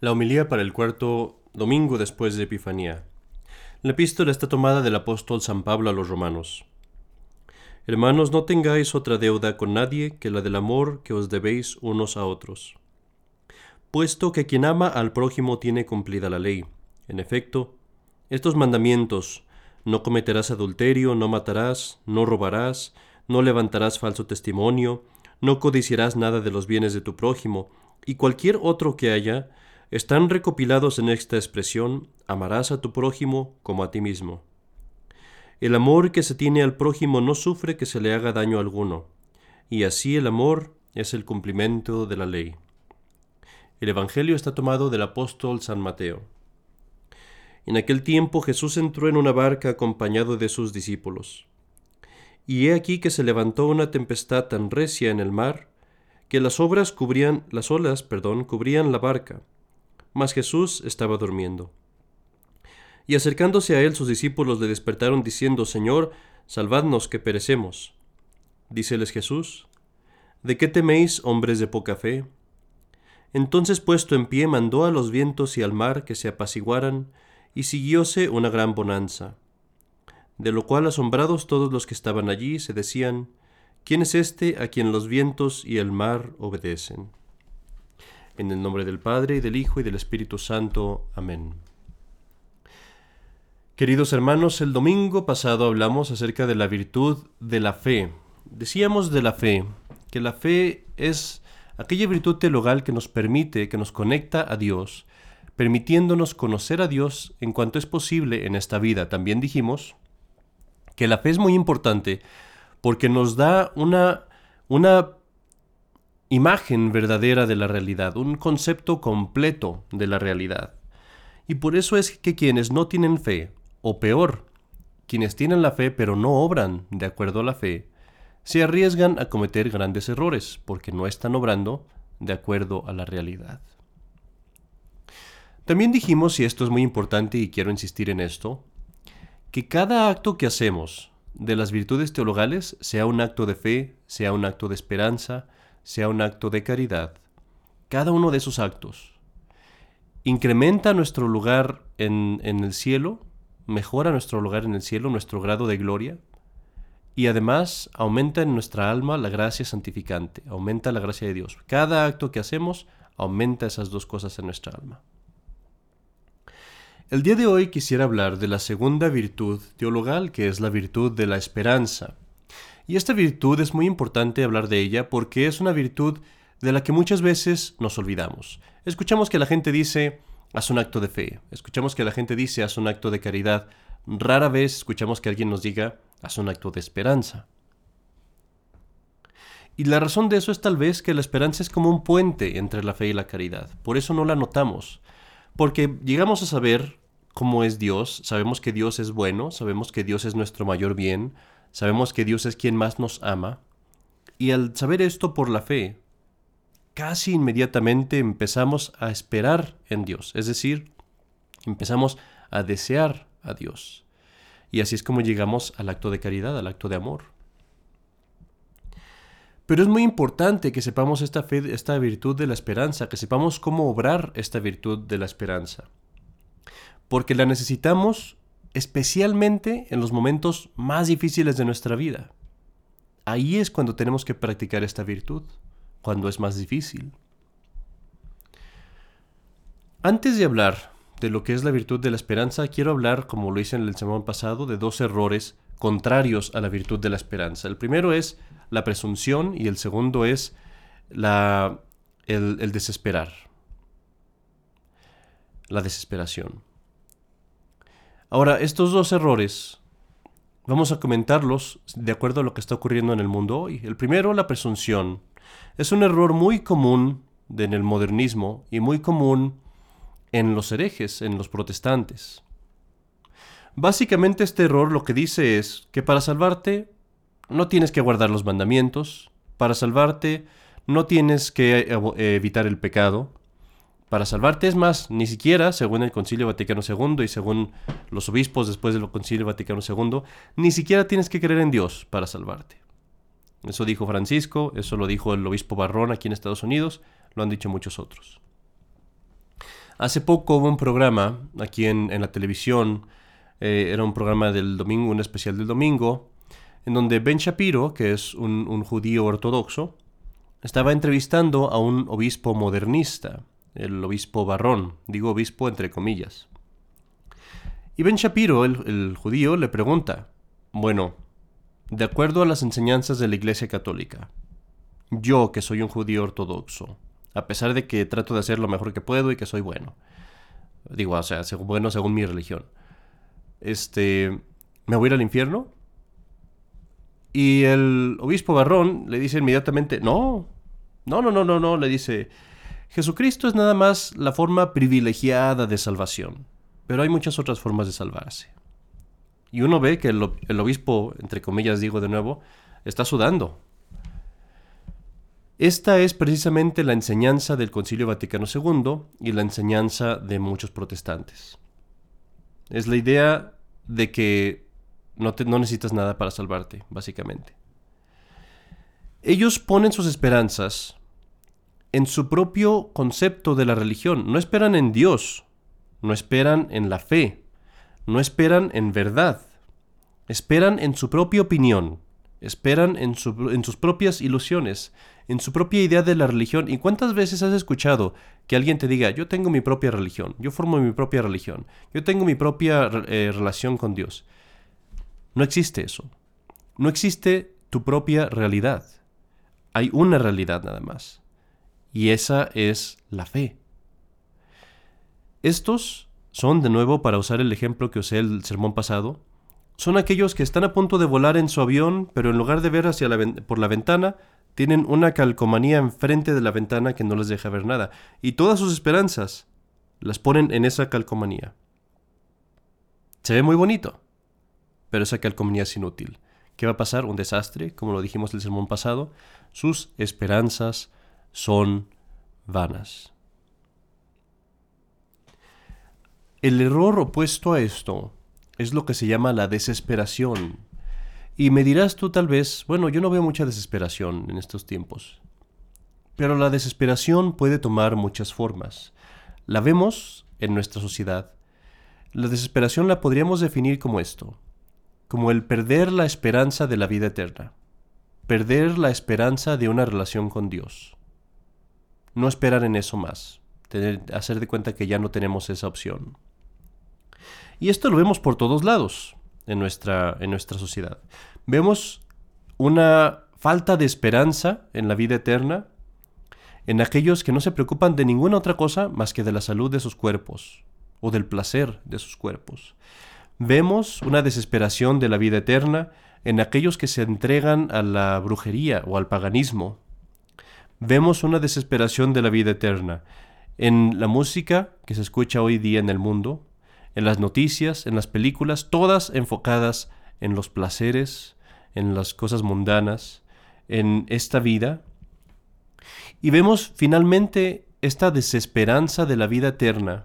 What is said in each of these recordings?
La homilía para el cuarto domingo después de Epifanía. La epístola está tomada del apóstol San Pablo a los romanos. Hermanos, no tengáis otra deuda con nadie que la del amor que os debéis unos a otros. Puesto que quien ama al prójimo tiene cumplida la ley. En efecto, estos mandamientos, no cometerás adulterio, no matarás, no robarás, no levantarás falso testimonio, no codiciarás nada de los bienes de tu prójimo, y cualquier otro que haya, están recopilados en esta expresión, amarás a tu prójimo como a ti mismo. El amor que se tiene al prójimo no sufre que se le haga daño alguno, y así el amor es el cumplimiento de la ley. El Evangelio está tomado del apóstol San Mateo. En aquel tiempo Jesús entró en una barca acompañado de sus discípulos. Y he aquí que se levantó una tempestad tan recia en el mar que las obras cubrían las olas, perdón, cubrían la barca, mas Jesús estaba durmiendo. Y acercándose a él sus discípulos le despertaron diciendo, Señor, salvadnos que perecemos. Díceles Jesús, ¿de qué teméis, hombres de poca fe? Entonces puesto en pie mandó a los vientos y al mar que se apaciguaran, y siguióse una gran bonanza. De lo cual asombrados todos los que estaban allí se decían, ¿quién es este a quien los vientos y el mar obedecen? En el nombre del Padre, y del Hijo, y del Espíritu Santo. Amén. Queridos hermanos, el domingo pasado hablamos acerca de la virtud de la fe. Decíamos de la fe, que la fe es aquella virtud teologal que nos permite, que nos conecta a Dios, permitiéndonos conocer a Dios en cuanto es posible en esta vida. También dijimos que la fe es muy importante porque nos da una, una imagen verdadera de la realidad, un concepto completo de la realidad. Y por eso es que quienes no tienen fe, o peor, quienes tienen la fe pero no obran de acuerdo a la fe, se arriesgan a cometer grandes errores porque no están obrando de acuerdo a la realidad. También dijimos, y esto es muy importante y quiero insistir en esto, que cada acto que hacemos de las virtudes teologales, sea un acto de fe, sea un acto de esperanza, sea un acto de caridad, cada uno de esos actos incrementa nuestro lugar en, el cielo, mejora nuestro lugar en el cielo, nuestro grado de gloria, y además aumenta en nuestra alma la gracia santificante, aumenta la gracia de Dios. Cada acto que hacemos aumenta esas dos cosas en nuestra alma. El día de hoy quisiera hablar de la segunda virtud teologal, que es la virtud de la esperanza. Y esta virtud es muy importante hablar de ella porque es una virtud de la que muchas veces nos olvidamos. Escuchamos que la gente dice, haz un acto de fe. Escuchamos que la gente dice, haz un acto de caridad. Rara vez escuchamos que alguien nos diga, haz un acto de esperanza. Y la razón de eso es tal vez que la esperanza es como un puente entre la fe y la caridad. Por eso no la notamos. Porque llegamos a saber cómo es Dios, sabemos que Dios es bueno, sabemos que Dios es nuestro mayor bien, Sabemos que Dios es quien más nos ama. Y al saber esto por la fe, casi inmediatamente empezamos a esperar en Dios. Es decir, empezamos a desear a Dios. Y así es como llegamos al acto de caridad, al acto de amor. Pero es muy importante que sepamos esta fe, esta virtud de la esperanza, que sepamos cómo obrar esta virtud de la esperanza. Porque la necesitamos especialmente en los momentos más difíciles de nuestra vida. Ahí es cuando tenemos que practicar esta virtud, cuando es más difícil. Antes de hablar de lo que es la virtud de la esperanza, quiero hablar, como lo hice en el sermón pasado, de dos errores contrarios a la virtud de la esperanza. El primero es la presunción y el segundo es la, el desesperar, la desesperación. Ahora, estos dos errores vamos a comentarlos de acuerdo a lo que está ocurriendo en el mundo hoy. El primero, la presunción. Es un error muy común en el modernismo y muy común en los herejes, en los protestantes. Básicamente este error lo que dice es que para salvarte no tienes que guardar los mandamientos, para salvarte no tienes que eh, evitar el pecado, para salvarte. Es más, ni siquiera, según el Concilio Vaticano II y según los obispos después del Concilio Vaticano II, ni siquiera tienes que creer en Dios para salvarte. Eso dijo Francisco, eso lo dijo el obispo Barrón aquí en Estados Unidos, lo han dicho muchos otros. Hace poco hubo un programa aquí en, la televisión, eh, era un programa del domingo, un especial del domingo, en donde Ben Shapiro, que es un, judío ortodoxo, estaba entrevistando a un obispo modernista, el obispo Barrón, digo obispo entre comillas. Y Ben Shapiro, el, judío, le pregunta, bueno, de acuerdo a las enseñanzas de la Iglesia Católica, yo que soy un judío ortodoxo, a pesar de que trato de hacer lo mejor que puedo y que soy bueno, digo, o sea, bueno según mi religión, este, ¿me voy a ir al infierno? Y el obispo Barrón le dice inmediatamente, no, no, no, no, no, no, le dice, Jesucristo es nada más la forma privilegiada de salvación, pero hay muchas otras formas de salvarse. Y uno ve que el, obispo, entre comillas digo de nuevo, está sudando. Esta es precisamente la enseñanza del Concilio Vaticano II y la enseñanza de muchos protestantes. Es la idea de que no, no necesitas nada para salvarte, básicamente. Ellos ponen sus esperanzas en su propio concepto de la religión. No esperan en Dios, no esperan en la fe, no esperan en verdad. Esperan en su propia opinión, esperan en, sus propias ilusiones, en su propia idea de la religión. ¿Y cuántas veces has escuchado que alguien te diga, yo tengo mi propia religión, yo formo mi propia religión, yo tengo mi propia eh, relación con Dios? No existe eso. No existe tu propia realidad. Hay una realidad nada más. Y esa es la fe. Estos son, de nuevo, para usar el ejemplo que usé el sermón pasado, son aquellos que están a punto de volar en su avión, pero en lugar de ver hacia la por la ventana, tienen una calcomanía enfrente de la ventana que no les deja ver nada. Y todas sus esperanzas las ponen en esa calcomanía. Se ve muy bonito pero esa calcomanía es inútil. ¿Qué va a pasar? Un desastre, como lo dijimos el sermón pasado. Sus esperanzas son vanas. El error opuesto a esto es lo que se llama la desesperación. Y me dirás tú tal vez, bueno, yo no veo mucha desesperación en estos tiempos. Pero la desesperación puede tomar muchas formas. La vemos en nuestra sociedad. La desesperación la podríamos definir como esto como el perder la esperanza de la vida eterna, perder la esperanza de una relación con Dios. No esperar en eso más, tener, hacer de cuenta que ya no tenemos esa opción. Y esto lo vemos por todos lados en nuestra, en nuestra sociedad. Vemos una falta de esperanza en la vida eterna en aquellos que no se preocupan de ninguna otra cosa más que de la salud de sus cuerpos o del placer de sus cuerpos. Vemos una desesperación de la vida eterna en aquellos que se entregan a la brujería o al paganismo. Vemos una desesperación de la vida eterna en la música que se escucha hoy día en el mundo, en las noticias, en las películas, todas enfocadas en los placeres, en las cosas mundanas, en esta vida. Y vemos finalmente esta desesperanza de la vida eterna.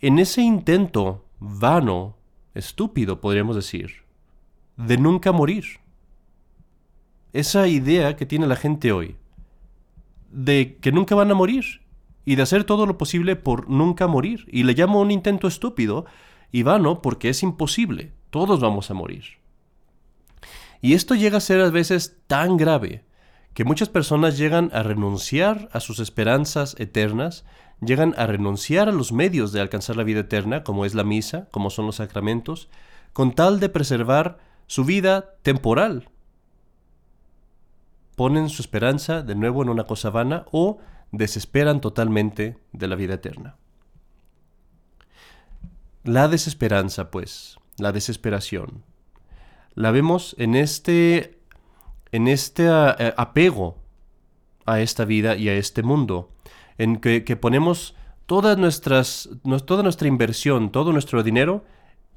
En ese intento vano, estúpido, podríamos decir, de nunca morir. Esa idea que tiene la gente hoy, de que nunca van a morir y de hacer todo lo posible por nunca morir. Y le llamo un intento estúpido y vano porque es imposible. Todos vamos a morir. Y esto llega a ser a veces tan grave que muchas personas llegan a renunciar a sus esperanzas eternas llegan a renunciar a los medios de alcanzar la vida eterna, como es la misa, como son los sacramentos, con tal de preservar su vida temporal. Ponen su esperanza de nuevo en una cosa vana o desesperan totalmente de la vida eterna. La desesperanza, pues, la desesperación, la vemos en este, en este eh, apego a esta vida y a este mundo en que, ponemos todas nuestras, toda nuestra inversión, todo nuestro dinero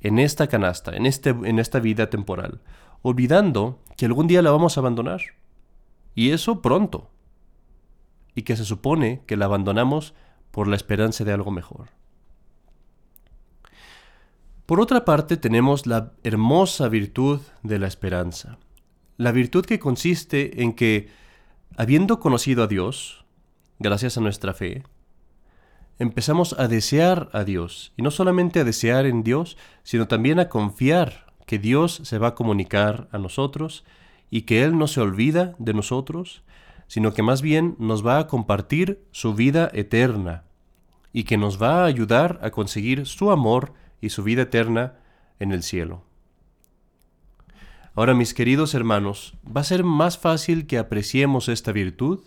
en esta canasta, en, este, en esta vida temporal, olvidando que algún día la vamos a abandonar. Y eso pronto. Y que se supone que la abandonamos por la esperanza de algo mejor. Por otra parte tenemos la hermosa virtud de la esperanza. La virtud que consiste en que, habiendo conocido a Dios, gracias a nuestra fe, empezamos a desear a Dios. Y no solamente a desear en Dios, sino también a confiar que Dios se va a comunicar a nosotros y que Él no se olvida de nosotros, sino que más bien nos va a compartir su vida eterna y que nos va a ayudar a conseguir su amor y su vida eterna en el cielo. Ahora, mis queridos hermanos, va a ser más fácil que apreciemos esta virtud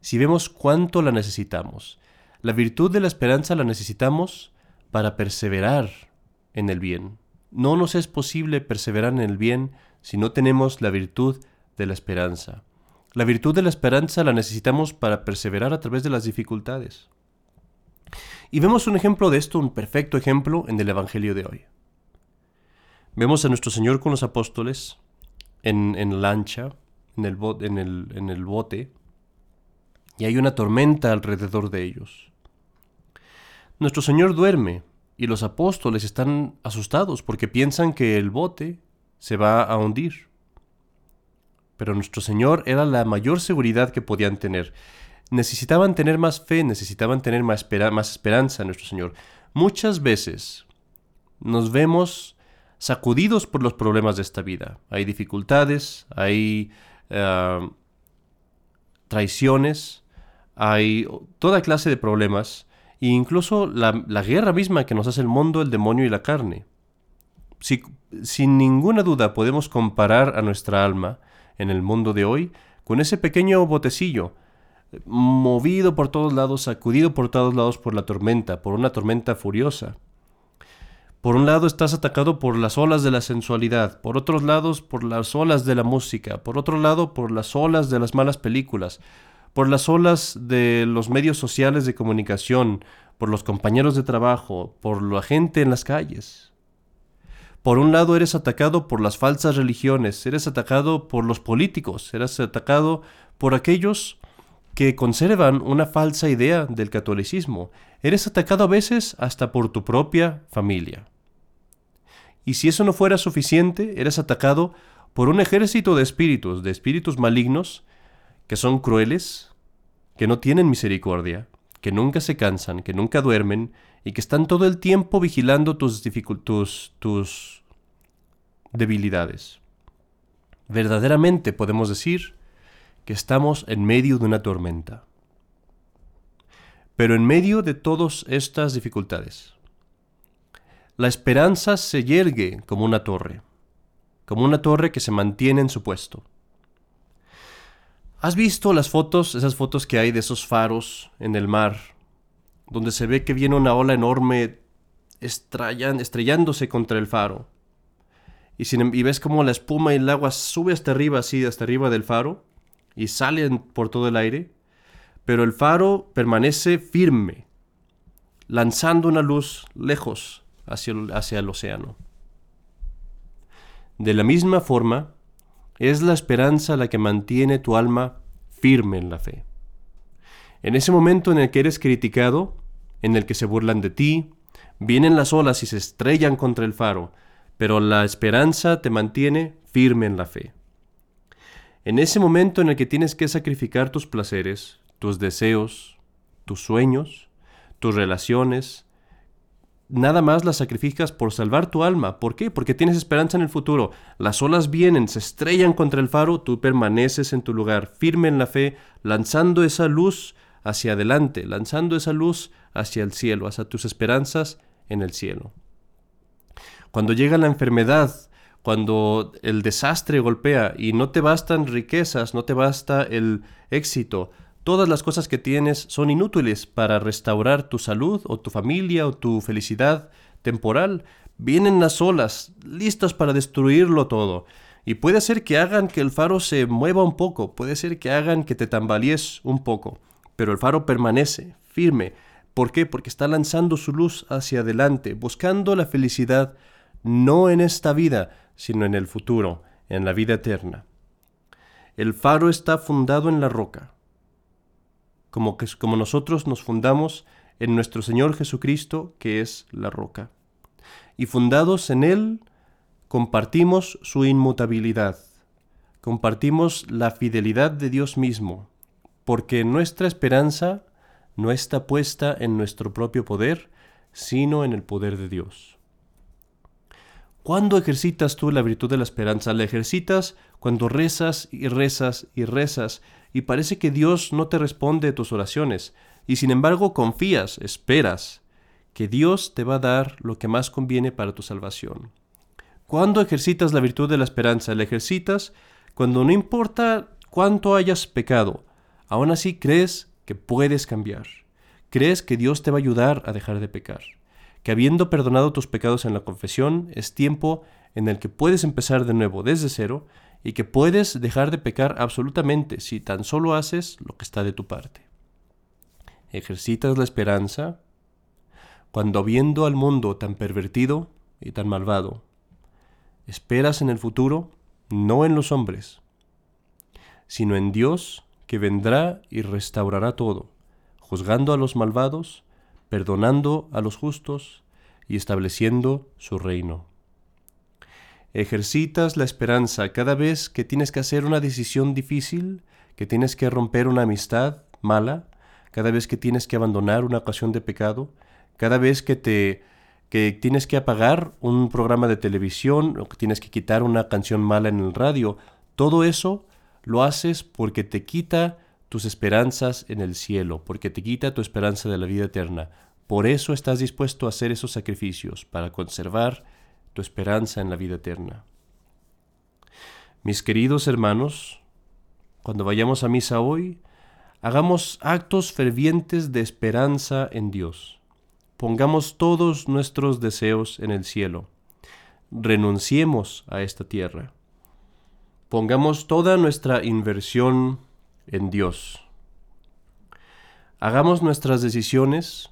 si vemos cuánto la necesitamos. La virtud de la esperanza la necesitamos para perseverar en el bien. No nos es posible perseverar en el bien si no tenemos la virtud de la esperanza. La virtud de la esperanza la necesitamos para perseverar a través de las dificultades. Y vemos un ejemplo de esto, un perfecto ejemplo en el Evangelio de hoy. Vemos a nuestro Señor con los apóstoles en, en lancha, en el, en, el, en el bote, y hay una tormenta alrededor de ellos. Nuestro Señor duerme y los apóstoles están asustados porque piensan que el bote se va a hundir. Pero nuestro Señor era la mayor seguridad que podían tener. Necesitaban tener más fe, necesitaban tener más, esperanza nuestro Señor. Muchas veces nos vemos sacudidos por los problemas de esta vida. Hay dificultades, hay uh, traiciones, hay toda clase de problemas, e incluso la, guerra misma que nos hace el mundo, el demonio y la carne. Si, sin ninguna duda podemos comparar a nuestra alma en el mundo de hoy con ese pequeño botecillo, movido por todos lados, sacudido por todos lados por la tormenta, por una tormenta furiosa. Por un lado estás atacado por las olas de la sensualidad, por otros lados por las olas de la música, por otro lado por las olas de las malas películas, por las olas de los medios sociales de comunicación, por los compañeros de trabajo, por la gente en las calles. Por un lado eres atacado por las falsas religiones, eres atacado por los políticos, eres atacado por aquellos que conservan una falsa idea del catolicismo, eres atacado a veces hasta por tu propia familia. Y si eso no fuera suficiente, eres atacado por un ejército de espíritus, de espíritus malignos, que son crueles, que no tienen misericordia, que nunca se cansan, que nunca duermen y que están todo el tiempo vigilando tus, tus, tus debilidades. Verdaderamente podemos decir que estamos en medio de una tormenta. Pero en medio de todas estas dificultades, la esperanza se yergue como una torre, como una torre que se mantiene en su puesto. ¿Has visto las fotos, esas fotos que hay de esos faros en el mar, donde se ve que viene una ola enorme estrellándose contra el faro? Y, em, y ves como la espuma y el agua sube hasta arriba, así, hasta arriba del faro, y salen por todo el aire, pero el faro permanece firme, lanzando una luz lejos hacia el océano. De la misma forma, es la esperanza la que mantiene tu alma firme en la fe. En ese momento en el que eres criticado, en el que se burlan de ti, vienen las olas y se estrellan contra el faro, pero la esperanza te mantiene firme en la fe. En ese momento en el que tienes que sacrificar tus placeres, tus deseos, tus sueños, tus relaciones, nada más las sacrificas por salvar tu alma. ¿Por qué? Porque tienes esperanza en el futuro. Las olas vienen, se estrellan contra el faro, tú permaneces en tu lugar, firme en la fe, lanzando esa luz hacia adelante, lanzando esa luz hacia el cielo, hacia tus esperanzas en el cielo. Cuando llega la enfermedad, cuando el desastre golpea y no te bastan riquezas, no te basta el éxito, Todas las cosas que tienes son inútiles para restaurar tu salud o tu familia o tu felicidad temporal. Vienen las olas, listas para destruirlo todo. Y puede ser que hagan que el faro se mueva un poco, puede ser que hagan que te tambalees un poco, pero el faro permanece firme. ¿Por qué? Porque está lanzando su luz hacia adelante, buscando la felicidad no en esta vida, sino en el futuro, en la vida eterna. El faro está fundado en la roca, como, que, como nosotros nos fundamos en nuestro Señor Jesucristo, que es la roca. Y fundados en Él, compartimos su inmutabilidad, compartimos la fidelidad de Dios mismo, porque nuestra esperanza no está puesta en nuestro propio poder, sino en el poder de Dios. ¿Cuándo ejercitas tú la virtud de la esperanza? La ejercitas cuando rezas y rezas y rezas y parece que Dios no te responde tus oraciones, y sin embargo confías, esperas, que Dios te va a dar lo que más conviene para tu salvación. ¿Cuándo ejercitas la virtud de la esperanza? La ejercitas cuando no importa cuánto hayas pecado, aún así crees que puedes cambiar. Crees que Dios te va a ayudar a dejar de pecar. Que habiendo perdonado tus pecados en la confesión, es tiempo en el que puedes empezar de nuevo desde cero y que puedes dejar de pecar absolutamente si tan solo haces lo que está de tu parte. Ejercitas la esperanza cuando viendo al mundo tan pervertido y tan malvado, esperas en el futuro, no en los hombres, sino en Dios que vendrá y restaurará todo, juzgando a los malvados, perdonando a los justos y estableciendo su reino. Ejercitas la esperanza cada vez que tienes que hacer una decisión difícil, que tienes que romper una amistad mala, cada vez que tienes que abandonar una ocasión de pecado, cada vez que te que tienes que apagar un programa de televisión o que tienes que quitar una canción mala en el radio, todo eso lo haces porque te quita tus esperanzas en el cielo, porque te quita tu esperanza de la vida eterna. Por eso estás dispuesto a hacer esos sacrificios, para conservar tu esperanza en la vida eterna. Mis queridos hermanos, cuando vayamos a misa hoy, hagamos actos fervientes de esperanza en Dios. Pongamos todos nuestros deseos en el cielo. Renunciemos a esta tierra. Pongamos toda nuestra inversión en Dios. Hagamos nuestras decisiones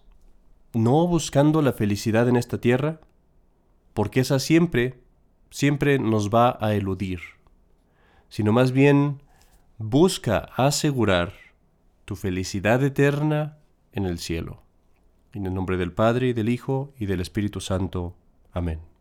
no buscando la felicidad en esta tierra, porque esa siempre, siempre nos va a eludir, sino más bien busca asegurar tu felicidad eterna en el cielo. En el nombre del Padre, y del Hijo, y del Espíritu Santo. Amén.